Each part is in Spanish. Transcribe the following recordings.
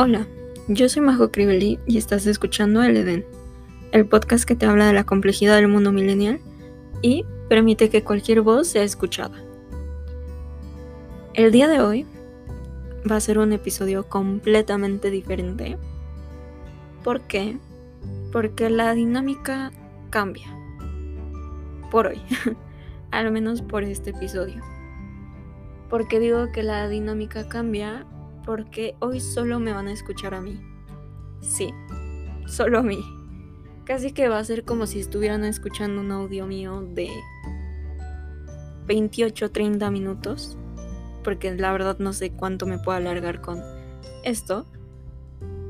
Hola, yo soy Majo Crivelli y estás escuchando El Edén, el podcast que te habla de la complejidad del mundo millennial y permite que cualquier voz sea escuchada. El día de hoy va a ser un episodio completamente diferente. ¿Por qué? Porque la dinámica cambia. Por hoy, al menos por este episodio. Porque digo que la dinámica cambia porque hoy solo me van a escuchar a mí. Sí, solo a mí. Casi que va a ser como si estuvieran escuchando un audio mío de 28-30 minutos. Porque la verdad no sé cuánto me puedo alargar con esto.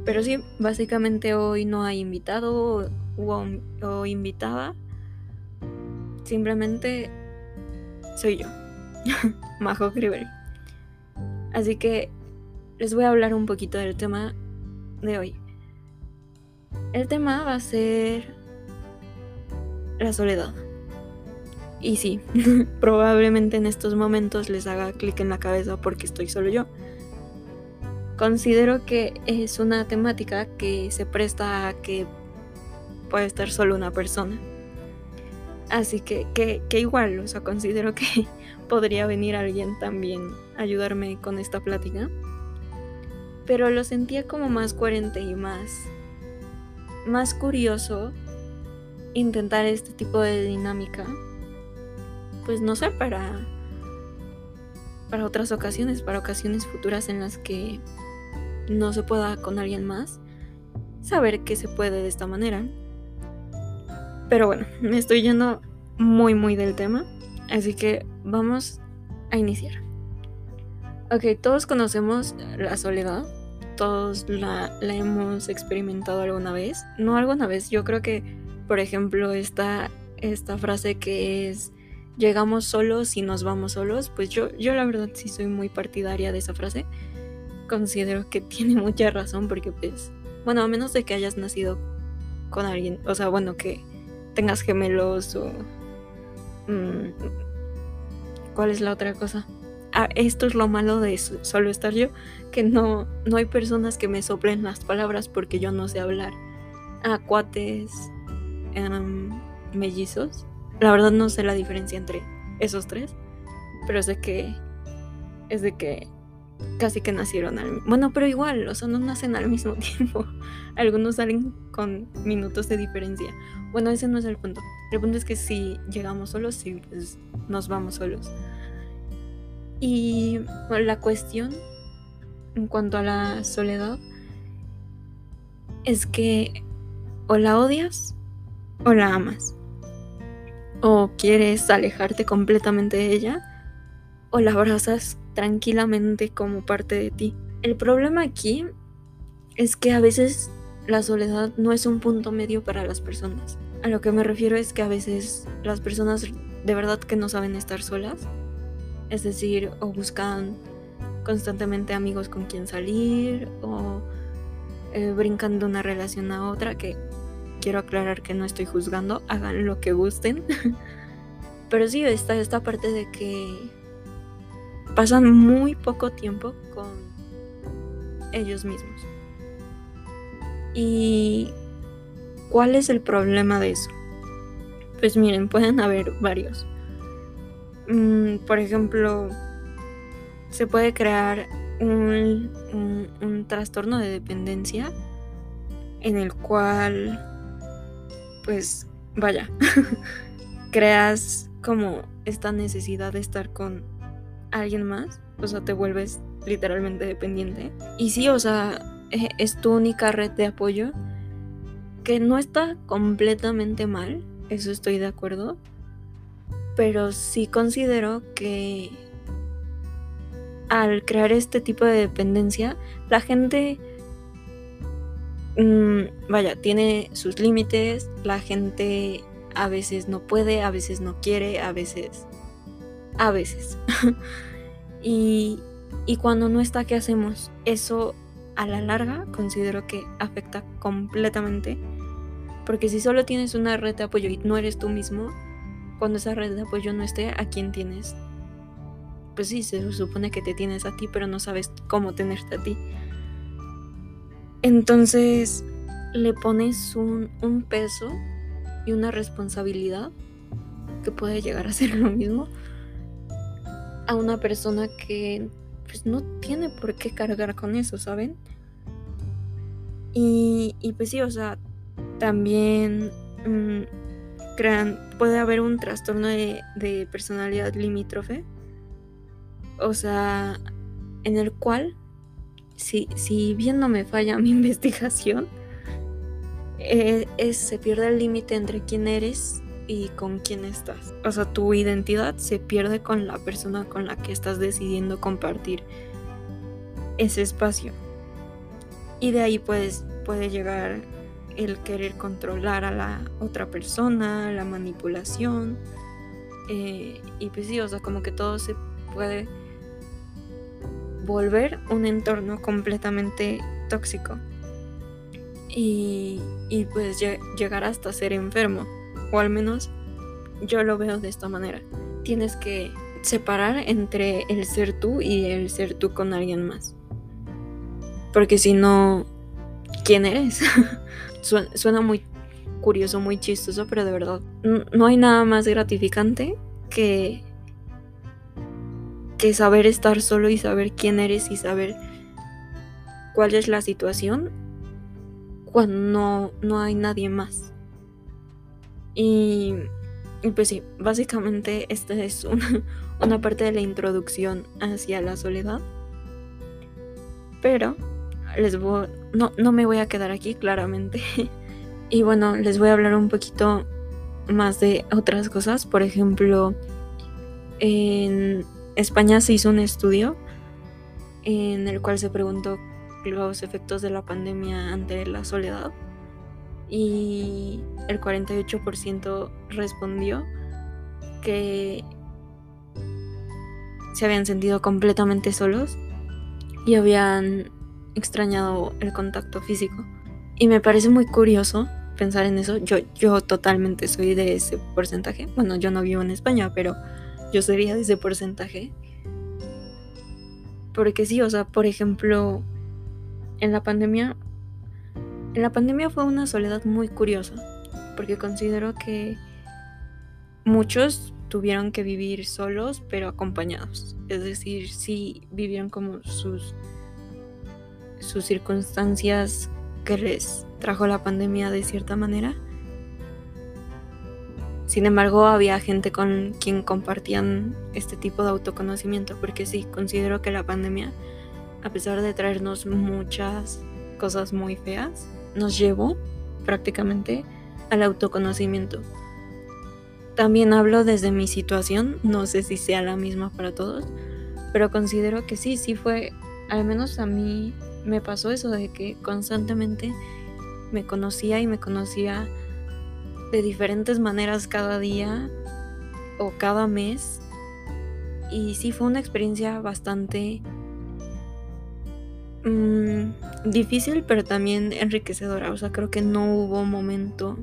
Pero sí, básicamente hoy no hay invitado o, o invitada. Simplemente soy yo, Majo Crivel. Así que les voy a hablar un poquito del tema de hoy. El tema va a ser la soledad. Y sí, probablemente en estos momentos les haga clic en la cabeza porque estoy solo yo. Considero que es una temática que se presta a que puede estar solo una persona. Así que, que, que igual, o sea, considero que podría venir alguien también a ayudarme con esta plática pero lo sentía como más coherente y más, más curioso intentar este tipo de dinámica. Pues no sé, para, para otras ocasiones, para ocasiones futuras en las que no se pueda con alguien más, saber que se puede de esta manera. Pero bueno, me estoy yendo muy muy del tema, así que vamos a iniciar. Ok, todos conocemos la soledad, todos la, hemos experimentado alguna vez. No alguna vez, yo creo que, por ejemplo, esta, esta frase que es llegamos solos y nos vamos solos, pues yo, yo la verdad sí soy muy partidaria de esa frase. Considero que tiene mucha razón porque pues, bueno, a menos de que hayas nacido con alguien, o sea, bueno, que tengas gemelos o... Mm, ¿Cuál es la otra cosa? Ah, esto es lo malo de solo estar yo, que no, no hay personas que me soplen las palabras porque yo no sé hablar. Ah, cuates, em, mellizos. La verdad no sé la diferencia entre esos tres, pero sé que es de que casi que nacieron al Bueno, pero igual, o sea, no nacen al mismo tiempo. Algunos salen con minutos de diferencia. Bueno, ese no es el punto. El punto es que si llegamos solos, sí, pues nos vamos solos. Y la cuestión en cuanto a la soledad es que o la odias o la amas. O quieres alejarte completamente de ella o la abrazas tranquilamente como parte de ti. El problema aquí es que a veces la soledad no es un punto medio para las personas. A lo que me refiero es que a veces las personas de verdad que no saben estar solas es decir, o buscan constantemente amigos con quien salir o eh, brincan de una relación a otra, que quiero aclarar que no estoy juzgando, hagan lo que gusten. Pero sí, está esta parte de que pasan muy poco tiempo con ellos mismos. ¿Y cuál es el problema de eso? Pues miren, pueden haber varios. Mm, por ejemplo, se puede crear un, trastorno de dependencia en el cual, pues, vaya, creas como esta necesidad de estar con alguien más, o sea, te vuelves literalmente dependiente. Y sí, o sea, e, es tu única red de apoyo, que no está completamente mal, eso estoy de acuerdo, pero sí considero que al crear este tipo de dependencia, la gente, mm, vaya, tiene sus límites, la gente a veces no puede, a veces no quiere, a veces, a veces. y, y cuando no está, ¿qué hacemos? Eso a la larga considero que afecta completamente. Porque si solo tienes una red de apoyo y no eres tú mismo, cuando esa red de apoyo no esté, ¿a quién tienes? Pues sí, se supone que te tienes a ti, pero no sabes cómo tenerte a ti. Entonces le pones un, un peso y una responsabilidad que puede llegar a ser lo mismo a una persona que pues no tiene por qué cargar con eso, ¿saben? Y, y pues sí, o sea, también mm, crean, puede haber un trastorno de, personalidad limítrofe, o sea, en el cual, si, si bien no me falla mi investigación, eh, se pierde el límite entre quién eres y con quién estás. O sea, tu identidad se pierde con la persona con la que estás decidiendo compartir ese espacio. Y de ahí puedes, puede llegar el querer controlar a la otra persona, la manipulación. Eh, y pues sí, o sea, como que todo se puede volver un entorno completamente tóxico. Y, y pues llegar hasta ser enfermo. O al menos yo lo veo de esta manera. Tienes que separar entre el ser tú y el ser tú con alguien más. Porque si no, ¿quién eres? suena, muy curioso, muy chistoso, pero de verdad, no hay nada más gratificante que, que saber estar solo y saber quién eres y saber cuál es la situación cuando no, hay nadie más. Y, pues sí, básicamente esta es una, una parte de la introducción hacia la soledad. Pero les voy, no, no me voy a quedar aquí claramente. y bueno, les voy a hablar un poquito más de otras cosas. Por ejemplo, en España se hizo un estudio en el cual se preguntó los efectos de la pandemia ante la soledad y el 48% respondió que se habían sentido completamente solos y habían extrañado el contacto físico. Y me parece muy curioso pensar en eso. Yo, yo totalmente soy de ese porcentaje. Bueno, yo no vivo en España, pero yo sería de ese porcentaje. Porque sí, o sea, por ejemplo, en la pandemia, en la pandemia fue una soledad muy curiosa, porque considero que muchos tuvieron que vivir solos, pero acompañados. Es decir, sí vivieron como sus sus circunstancias que les trajo la pandemia de cierta manera. Sin embargo, había gente con quien compartían este tipo de autoconocimiento, porque sí, considero que la pandemia, a pesar de traernos muchas cosas muy feas, nos llevó prácticamente al autoconocimiento. También hablo desde mi situación, no sé si sea la misma para todos, pero considero que sí, sí fue, al menos a mí me pasó eso de que constantemente me conocía y me conocía de diferentes maneras cada día o cada mes. Y sí fue una experiencia bastante mm, difícil, pero también enriquecedora. O sea, creo que no hubo momento,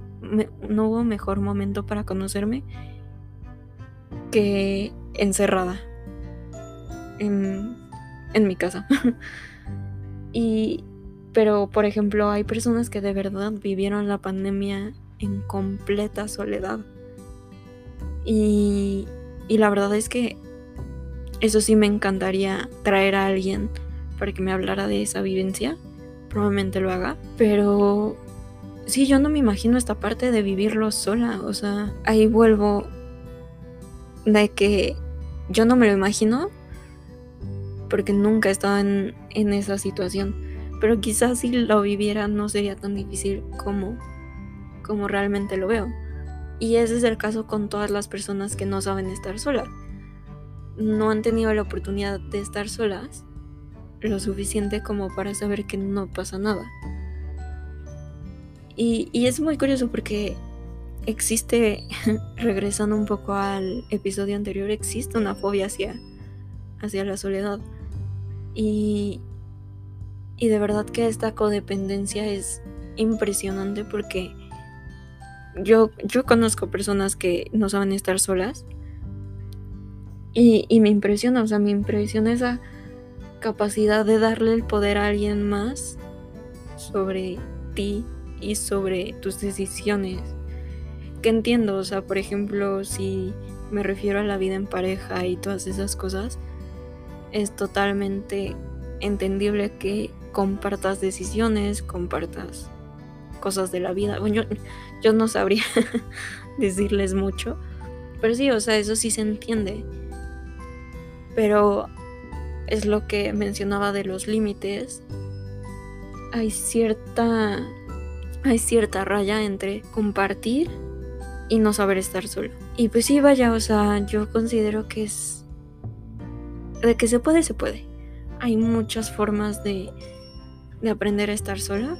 no hubo mejor momento para conocerme que encerrada en, en mi casa. Y, pero, por ejemplo, hay personas que de verdad vivieron la pandemia en completa soledad. Y, y la verdad es que eso sí me encantaría traer a alguien para que me hablara de esa vivencia. Probablemente lo haga. Pero sí, yo no me imagino esta parte de vivirlo sola. O sea, ahí vuelvo de que yo no me lo imagino porque nunca he estado en, esa situación. Pero quizás si lo viviera no sería tan difícil como, como realmente lo veo. Y ese es el caso con todas las personas que no saben estar solas. No han tenido la oportunidad de estar solas lo suficiente como para saber que no pasa nada. Y, y es muy curioso porque existe, regresando un poco al episodio anterior, existe una fobia hacia, hacia la soledad. Y, y de verdad que esta codependencia es impresionante porque yo, yo conozco personas que no saben estar solas y, y me impresiona, o sea, me impresiona esa capacidad de darle el poder a alguien más sobre ti y sobre tus decisiones. Que entiendo, o sea, por ejemplo, si me refiero a la vida en pareja y todas esas cosas, es totalmente entendible que compartas decisiones, compartas cosas de la vida. Bueno, yo, yo no sabría decirles mucho, pero sí, o sea, eso sí se entiende. Pero es lo que mencionaba de los límites. Hay cierta hay cierta raya entre compartir y no saber estar solo. Y pues sí, vaya, o sea, yo considero que es de que se puede, se puede. Hay muchas formas de de aprender a estar sola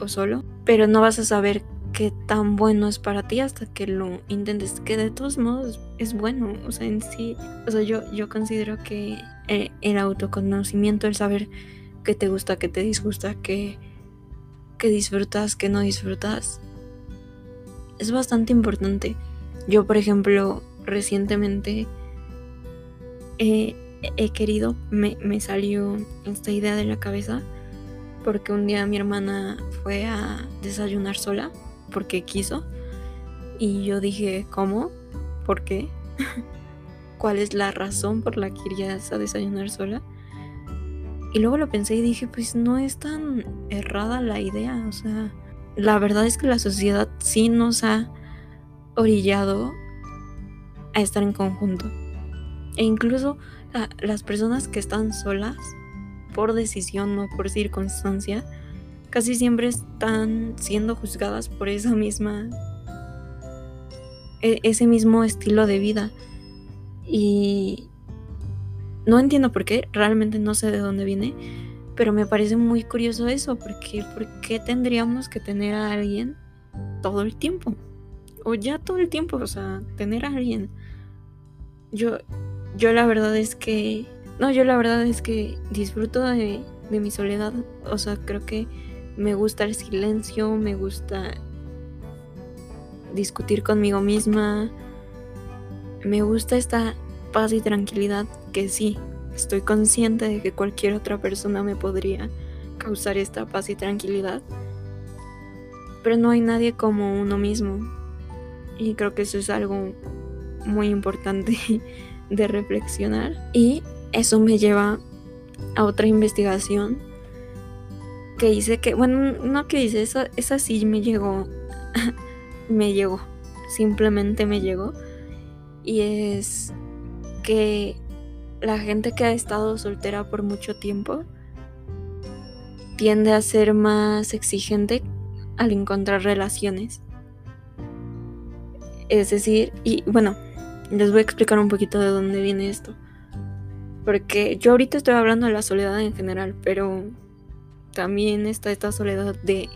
o solo, pero no vas a saber qué tan bueno es para ti hasta que lo intentes, que de todos modos es bueno, o sea, en sí, o sea, yo, yo considero que eh, el, autoconocimiento, el saber qué te gusta, qué te disgusta, qué, qué disfrutas, qué no disfrutas, es bastante importante. Yo, por ejemplo, recientemente he querido, me, me salió esta idea de la cabeza porque un día mi hermana fue a desayunar sola porque quiso y yo dije, ¿cómo? ¿Por qué? ¿Cuál es la razón por la que irías a desayunar sola? Y luego lo pensé y dije, pues no es tan errada la idea, o sea, la verdad es que la sociedad sí nos ha orillado a estar en conjunto. E incluso las personas que están solas por decisión o por circunstancia, casi siempre están siendo juzgadas por esa misma e, ese mismo estilo de vida y no entiendo por qué, realmente no sé de dónde viene, pero me parece muy curioso eso, porque ¿por qué tendríamos que tener a alguien todo el tiempo? O ya todo el tiempo, o sea, tener a alguien. Yo yo la verdad es que no, yo la verdad es que disfruto de, mi soledad. O sea, creo que me gusta el silencio, me gusta discutir conmigo misma. Me gusta esta paz y tranquilidad que sí, estoy consciente de que cualquier otra persona me podría causar esta paz y tranquilidad. Pero no hay nadie como uno mismo. Y creo que eso es algo muy importante de reflexionar. Y eso me lleva a otra investigación que dice que, bueno, no que dice, esa, esa sí me llegó, me llegó, simplemente me llegó. Y es que la gente que ha estado soltera por mucho tiempo tiende a ser más exigente al encontrar relaciones. Es decir, y bueno, les voy a explicar un poquito de dónde viene esto. Porque yo ahorita estoy hablando de la soledad en general, pero también está esta soledad de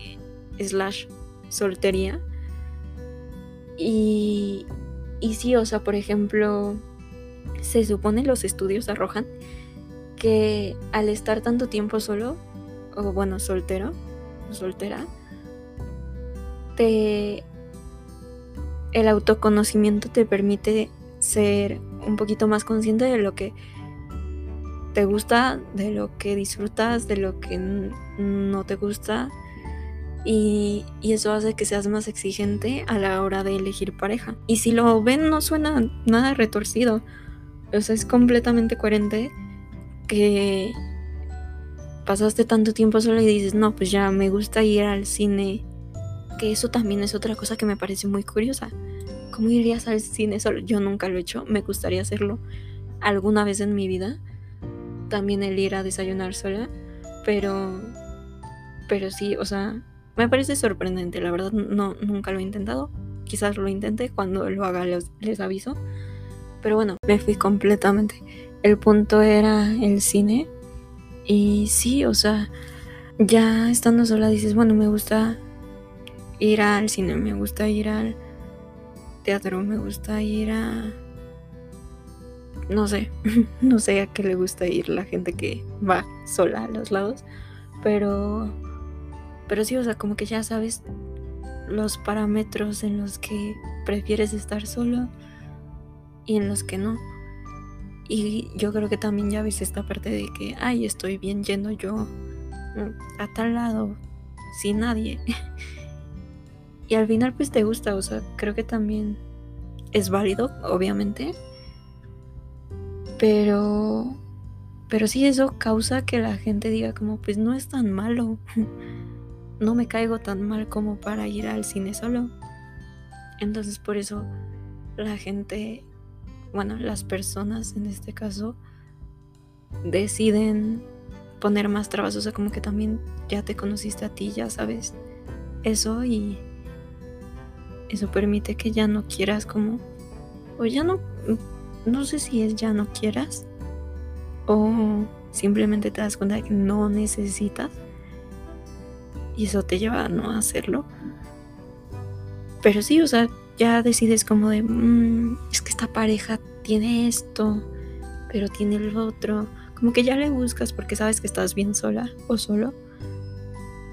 slash soltería. Y, y sí, o sea, por ejemplo, se supone los estudios arrojan que al estar tanto tiempo solo, o bueno, soltero, soltera, te, el autoconocimiento te permite ser un poquito más consciente de lo que te gusta, de lo que disfrutas, de lo que no te gusta. Y, eso hace que seas más exigente a la hora de elegir pareja. Y si lo ven, no suena nada retorcido. O sea, es completamente coherente que pasaste tanto tiempo solo y dices, no, pues ya me gusta ir al cine. Que eso también es otra cosa que me parece muy curiosa. ¿Cómo irías al cine solo? Yo nunca lo he hecho, me gustaría hacerlo alguna vez en mi vida también el ir a desayunar sola, pero, pero sí, o sea, me parece sorprendente, la verdad no, nunca lo he intentado, quizás lo intente, cuando lo haga les, les aviso, pero bueno, me fui completamente. El punto era el cine y sí, o sea, ya estando sola dices, bueno, me gusta ir al cine, me gusta ir al teatro, me gusta ir a no sé, no sé a qué le gusta ir la gente que va sola a los lados, pero, pero sí, o sea, como que ya sabes los parámetros en los que prefieres estar solo y en los que no. Y yo creo que también ya ves esta parte de que, ay, estoy bien yendo yo a tal lado sin nadie. y al final pues te gusta, o sea, creo que también es válido, obviamente. Pero pero sí eso causa que la gente diga como pues no es tan malo. no me caigo tan mal como para ir al cine solo. Entonces por eso la gente, bueno, las personas en este caso deciden poner más trabas, o sea, como que también ya te conociste a ti, ya sabes eso y eso permite que ya no quieras como o ya no no sé si es ya no quieras o simplemente te das cuenta de que no necesitas y eso te lleva a no hacerlo. Pero sí, o sea, ya decides como de, mm, es que esta pareja tiene esto, pero tiene el otro. Como que ya le buscas porque sabes que estás bien sola o solo.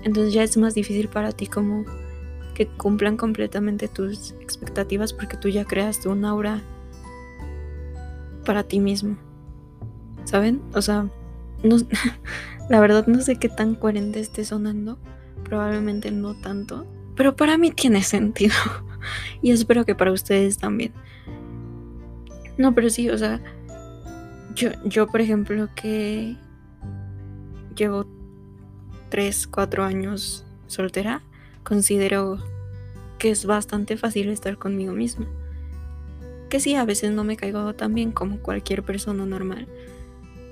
Entonces ya es más difícil para ti como que cumplan completamente tus expectativas porque tú ya creaste un aura para ti mismo. ¿Saben? O sea, la verdad no sé qué tan coherente esté sonando. Probablemente no tanto. Pero para mí tiene sentido. y espero que para ustedes también. No, pero sí, o sea, yo, yo por ejemplo que llevo 3, 4 años soltera, considero que es bastante fácil estar conmigo misma. Que sí, a veces no me caigo tan bien como cualquier persona normal.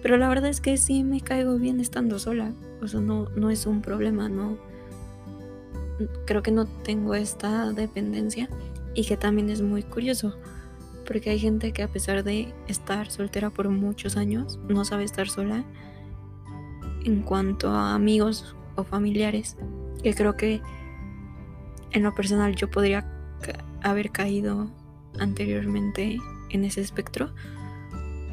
Pero la verdad es que sí me caigo bien estando sola. O sea, no, no es un problema, no. Creo que no tengo esta dependencia y que también es muy curioso. Porque hay gente que a pesar de estar soltera por muchos años, no sabe estar sola en cuanto a amigos o familiares. Que creo que en lo personal yo podría haber caído anteriormente en ese espectro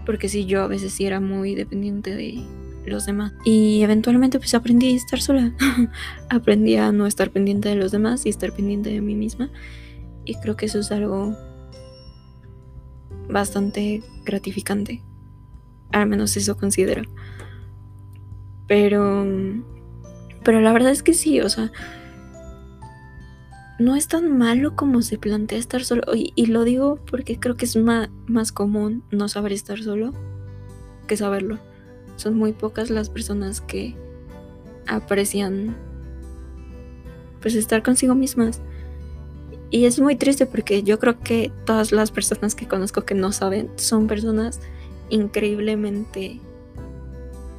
porque sí, yo a veces sí era muy dependiente de los demás. Y eventualmente pues aprendí a estar sola. aprendí a no estar pendiente de los demás y estar pendiente de mí misma. Y creo que eso es algo bastante gratificante. Al menos eso considero. Pero... Pero la verdad es que sí, o sea, no es tan malo como se plantea estar solo. Y, lo digo porque creo que es más común no saber estar solo que saberlo. Son muy pocas las personas que aprecian pues estar consigo mismas. Y es muy triste porque yo creo que todas las personas que conozco que no saben son personas increíblemente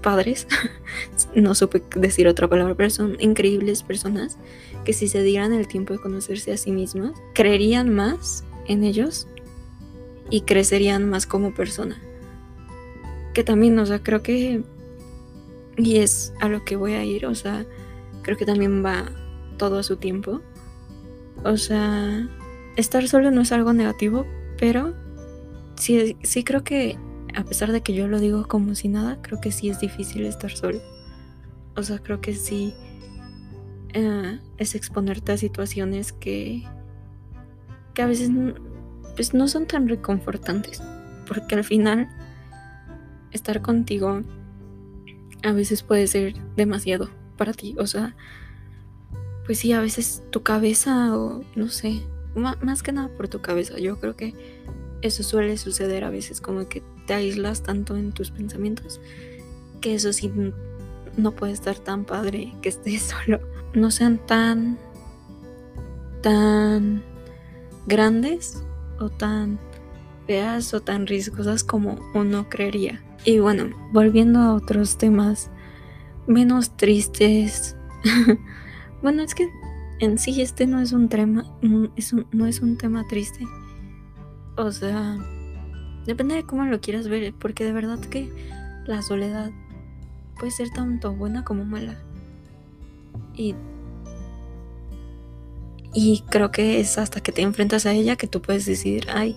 padres. no supe decir otra palabra, pero son increíbles personas que si se dieran el tiempo de conocerse a sí mismas, creerían más en ellos y crecerían más como persona. Que también, o sea, creo que... Y es a lo que voy a ir, o sea, creo que también va todo a su tiempo. O sea, estar solo no es algo negativo, pero sí, sí creo que, a pesar de que yo lo digo como si nada, creo que sí es difícil estar solo. O sea, creo que sí eh, es exponerte a situaciones que, que a veces pues, no son tan reconfortantes. Porque al final estar contigo a veces puede ser demasiado para ti. O sea, pues sí, a veces tu cabeza o no sé, más que nada por tu cabeza. Yo creo que eso suele suceder a veces, como que te aíslas tanto en tus pensamientos que eso sí no puede estar tan padre que estés solo no sean tan tan grandes o tan feas o tan riesgosas como uno creería. Y bueno, volviendo a otros temas menos tristes. bueno, es que en sí este no es un tema, es no es un tema triste. O sea, depende de cómo lo quieras ver, porque de verdad que la soledad puede ser tanto buena como mala. Y, y creo que es hasta que te enfrentas a ella que tú puedes decidir, ay,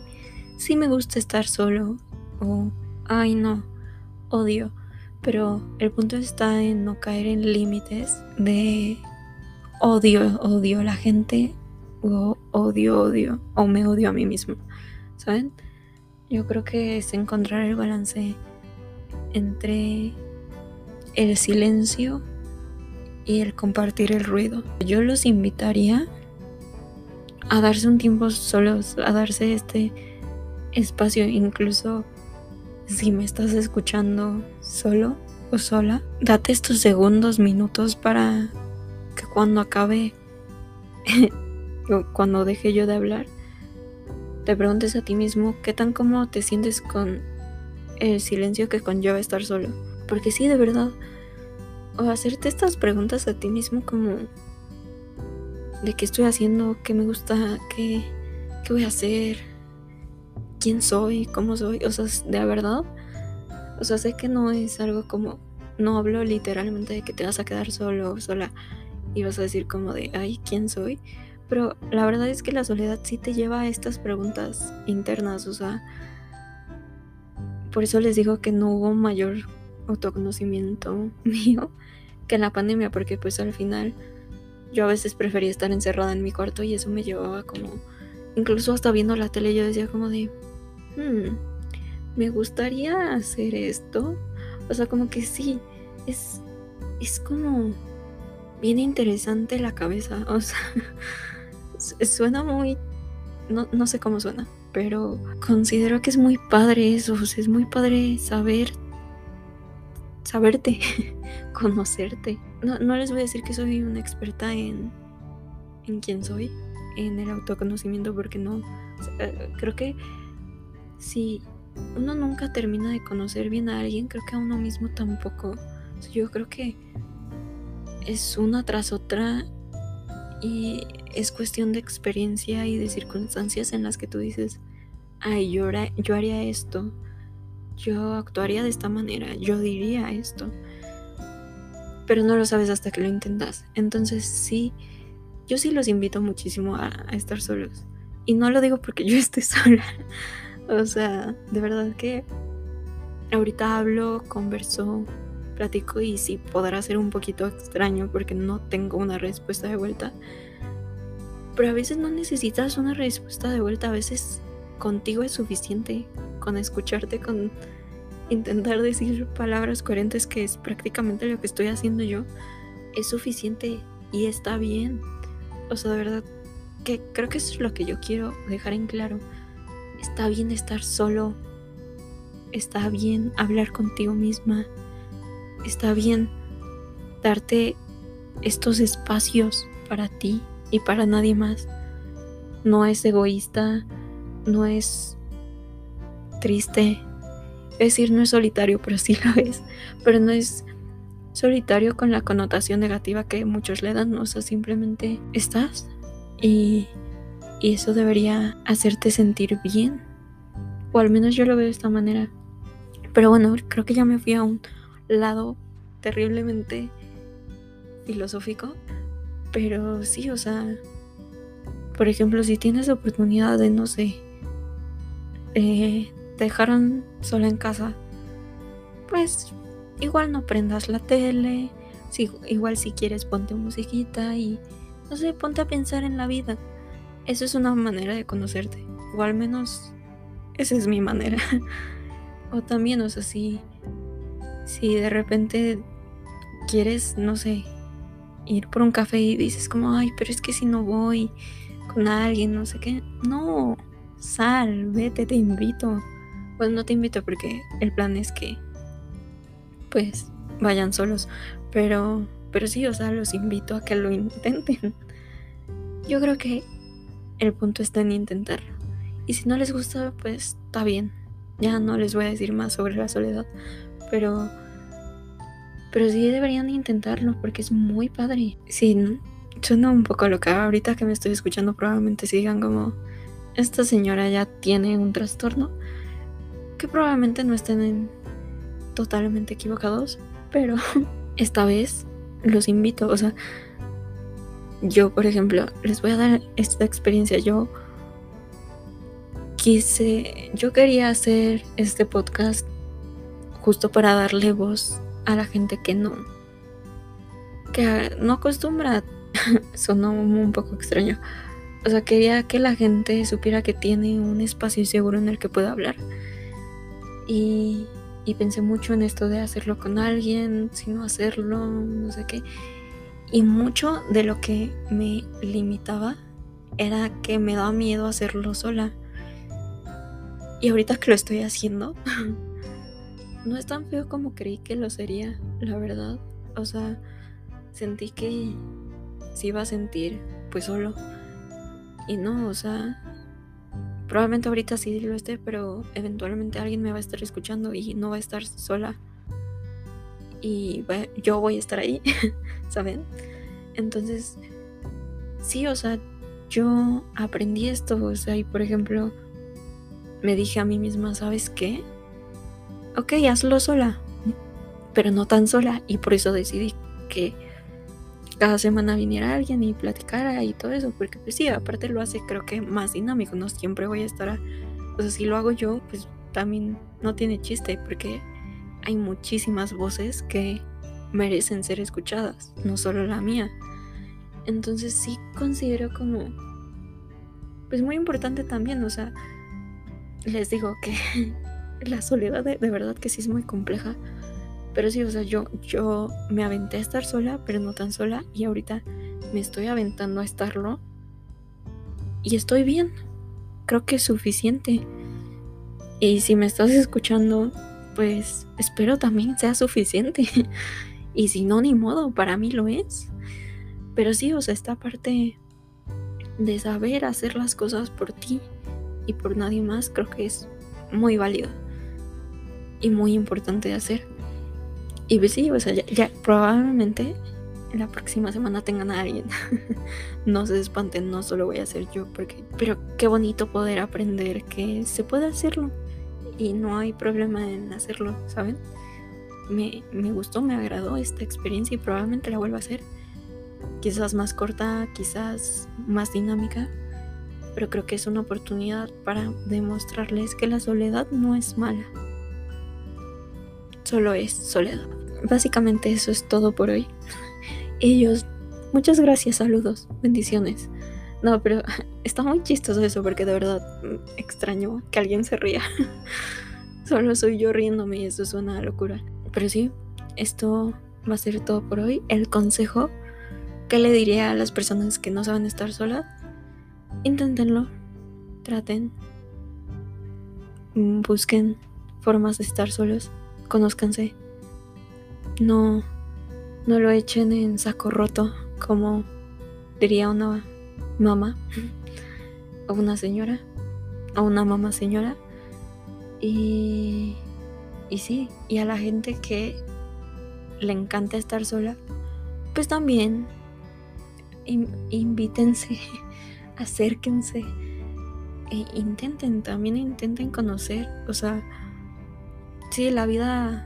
sí me gusta estar solo o, ay, no, odio. Pero el punto está en no caer en límites de odio, odio a la gente o odio, odio o me odio a mí mismo. ¿Saben? Yo creo que es encontrar el balance entre el silencio y el compartir el ruido. Yo los invitaría a darse un tiempo solos, a darse este espacio, incluso si me estás escuchando solo o sola, date estos segundos, minutos para que cuando acabe, cuando deje yo de hablar, te preguntes a ti mismo qué tan cómodo te sientes con el silencio que conlleva estar solo. Porque sí, de verdad, o hacerte estas preguntas a ti mismo como de qué estoy haciendo, qué me gusta, qué, qué voy a hacer, quién soy, cómo soy, o sea, de verdad. O sea, sé que no es algo como, no hablo literalmente de que te vas a quedar solo o sola y vas a decir como de, ay, ¿quién soy? Pero la verdad es que la soledad sí te lleva a estas preguntas internas, o sea, por eso les digo que no hubo mayor autoconocimiento mío que en la pandemia, porque pues al final yo a veces prefería estar encerrada en mi cuarto y eso me llevaba como, incluso hasta viendo la tele yo decía como de, hmm, me gustaría hacer esto. O sea, como que sí, es, es como bien interesante la cabeza, o sea, suena muy, no, no sé cómo suena, pero considero que es muy padre eso, es muy padre saber, saberte, conocerte. No, no, les voy a decir que soy una experta en, en quién soy, en el autoconocimiento, porque no, creo que si uno nunca termina de conocer bien a alguien, creo que a uno mismo tampoco. yo creo que es una tras otra y es cuestión de experiencia y de circunstancias en las que tú dices, ay, yo, yo haría esto, yo actuaría de esta manera, yo diría esto. Pero no lo sabes hasta que lo intentas. Entonces sí, yo sí los invito muchísimo a, a estar solos. Y no lo digo porque yo esté sola. o sea, de verdad que ahorita hablo, converso, platico y sí podrá ser un poquito extraño porque no tengo una respuesta de vuelta. Pero a veces no necesitas una respuesta de vuelta, a veces contigo es suficiente con escucharte, con intentar decir palabras coherentes, que es prácticamente lo que estoy haciendo yo, es suficiente y está bien. O sea, de verdad que creo que eso es lo que yo quiero dejar en claro. Está bien estar solo. Está bien hablar contigo misma está bien darte estos espacios para ti y para nadie más. No es egoísta, no es triste. Es decir, no es solitario, pero sí lo es. Pero no es solitario con la connotación negativa que muchos le dan. O sea, simplemente estás y, y eso debería hacerte sentir bien. O al menos yo lo veo de esta manera. Pero bueno, creo que ya me fui a un lado terriblemente filosófico. Pero sí, o sea, por ejemplo, si tienes la oportunidad de, no sé, eh, te dejaron sola en casa, pues igual no prendas la tele, si, igual si quieres ponte musiquita y, no sé, ponte a pensar en la vida. Eso es una manera de conocerte, o al menos esa es mi manera. o también, o sea, si si de repente quieres, no sé, ir por un café y dices como, ay, pero es que si no voy con alguien, no sé qué, no, sal, vete, te invito. Pues no te invito porque el plan es que, pues, vayan solos, pero, pero sí, o sea, los invito a que lo intenten. Yo creo que el punto está en intentarlo. Y si no les gusta, pues está bien. Ya no les voy a decir más sobre la soledad, pero pero sí deberían intentarlo porque es muy padre. Sí, suena un poco loca. Ahorita que me estoy escuchando probablemente sigan como esta señora ya tiene un trastorno que probablemente no estén totalmente equivocados, pero esta vez los invito, o sea, yo por ejemplo, les voy a dar esta experiencia. Yo quise, yo quería hacer este podcast justo para darle voz a la gente que no, que no acostumbra, sonó un poco extraño. O sea, quería que la gente supiera que tiene un espacio seguro en el que pueda hablar. Y, y pensé mucho en esto de hacerlo con alguien, si no hacerlo, no sé qué. Y mucho de lo que me limitaba era que me daba miedo hacerlo sola. Y ahorita que lo estoy haciendo, no es tan feo como creí que lo sería, la verdad. O sea, sentí que se iba a sentir pues solo. Y no, o sea, probablemente ahorita sí lo esté, pero eventualmente alguien me va a estar escuchando y no va a estar sola. Y yo voy a estar ahí, ¿saben? Entonces, sí, o sea, yo aprendí esto, o sea, y por ejemplo, me dije a mí misma, ¿sabes qué? Ok, hazlo sola, pero no tan sola, y por eso decidí que cada semana viniera alguien y platicara y todo eso, porque pues sí, aparte lo hace creo que más dinámico, no siempre voy a estar, o sea, si lo hago yo, pues también no tiene chiste, porque hay muchísimas voces que merecen ser escuchadas, no solo la mía. Entonces sí considero como, pues muy importante también, o sea, les digo que la soledad de, de verdad que sí es muy compleja pero sí, o sea, yo, yo me aventé a estar sola, pero no tan sola. Y ahorita me estoy aventando a estarlo. Y estoy bien. Creo que es suficiente. Y si me estás escuchando, pues espero también sea suficiente. y si no, ni modo, para mí lo es. Pero sí, o sea, esta parte de saber hacer las cosas por ti y por nadie más, creo que es muy válido y muy importante de hacer. Y pues sí, o sea, ya, probablemente la próxima semana tengan a alguien. no se espanten, no solo voy a ser yo, porque. Pero qué bonito poder aprender que se puede hacerlo. Y no hay problema en hacerlo, ¿saben? Me, me gustó, me agradó esta experiencia y probablemente la vuelva a hacer. Quizás más corta, quizás más dinámica. Pero creo que es una oportunidad para demostrarles que la soledad no es mala. Solo es soledad básicamente eso es todo por hoy. Ellos, muchas gracias, saludos, bendiciones. No, pero está muy chistoso eso porque de verdad extraño que alguien se ría. Solo soy yo riéndome y eso es una locura. Pero sí, esto va a ser todo por hoy. El consejo que le diría a las personas que no saben estar solas, inténtenlo, traten, busquen formas de estar solos, conózcanse no, no lo echen en saco roto, como diría una mamá o una señora o una mamá señora. Y, y sí, y a la gente que le encanta estar sola, pues también invítense, acérquense e intenten, también intenten conocer, o sea, sí, la vida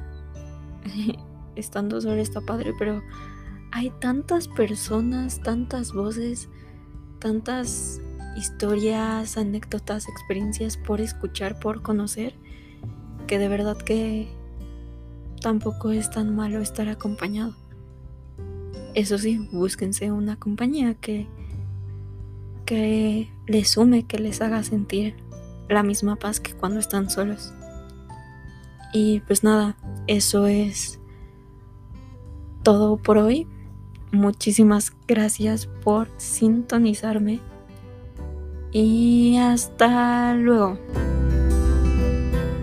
estando solo está padre, pero hay tantas personas, tantas voces, tantas historias, anécdotas, experiencias por escuchar, por conocer, que de verdad que tampoco es tan malo estar acompañado. Eso sí, búsquense una compañía que, que les sume, que les haga sentir la misma paz que cuando están solos. Y pues nada, eso es todo por hoy. Muchísimas gracias por sintonizarme y hasta luego.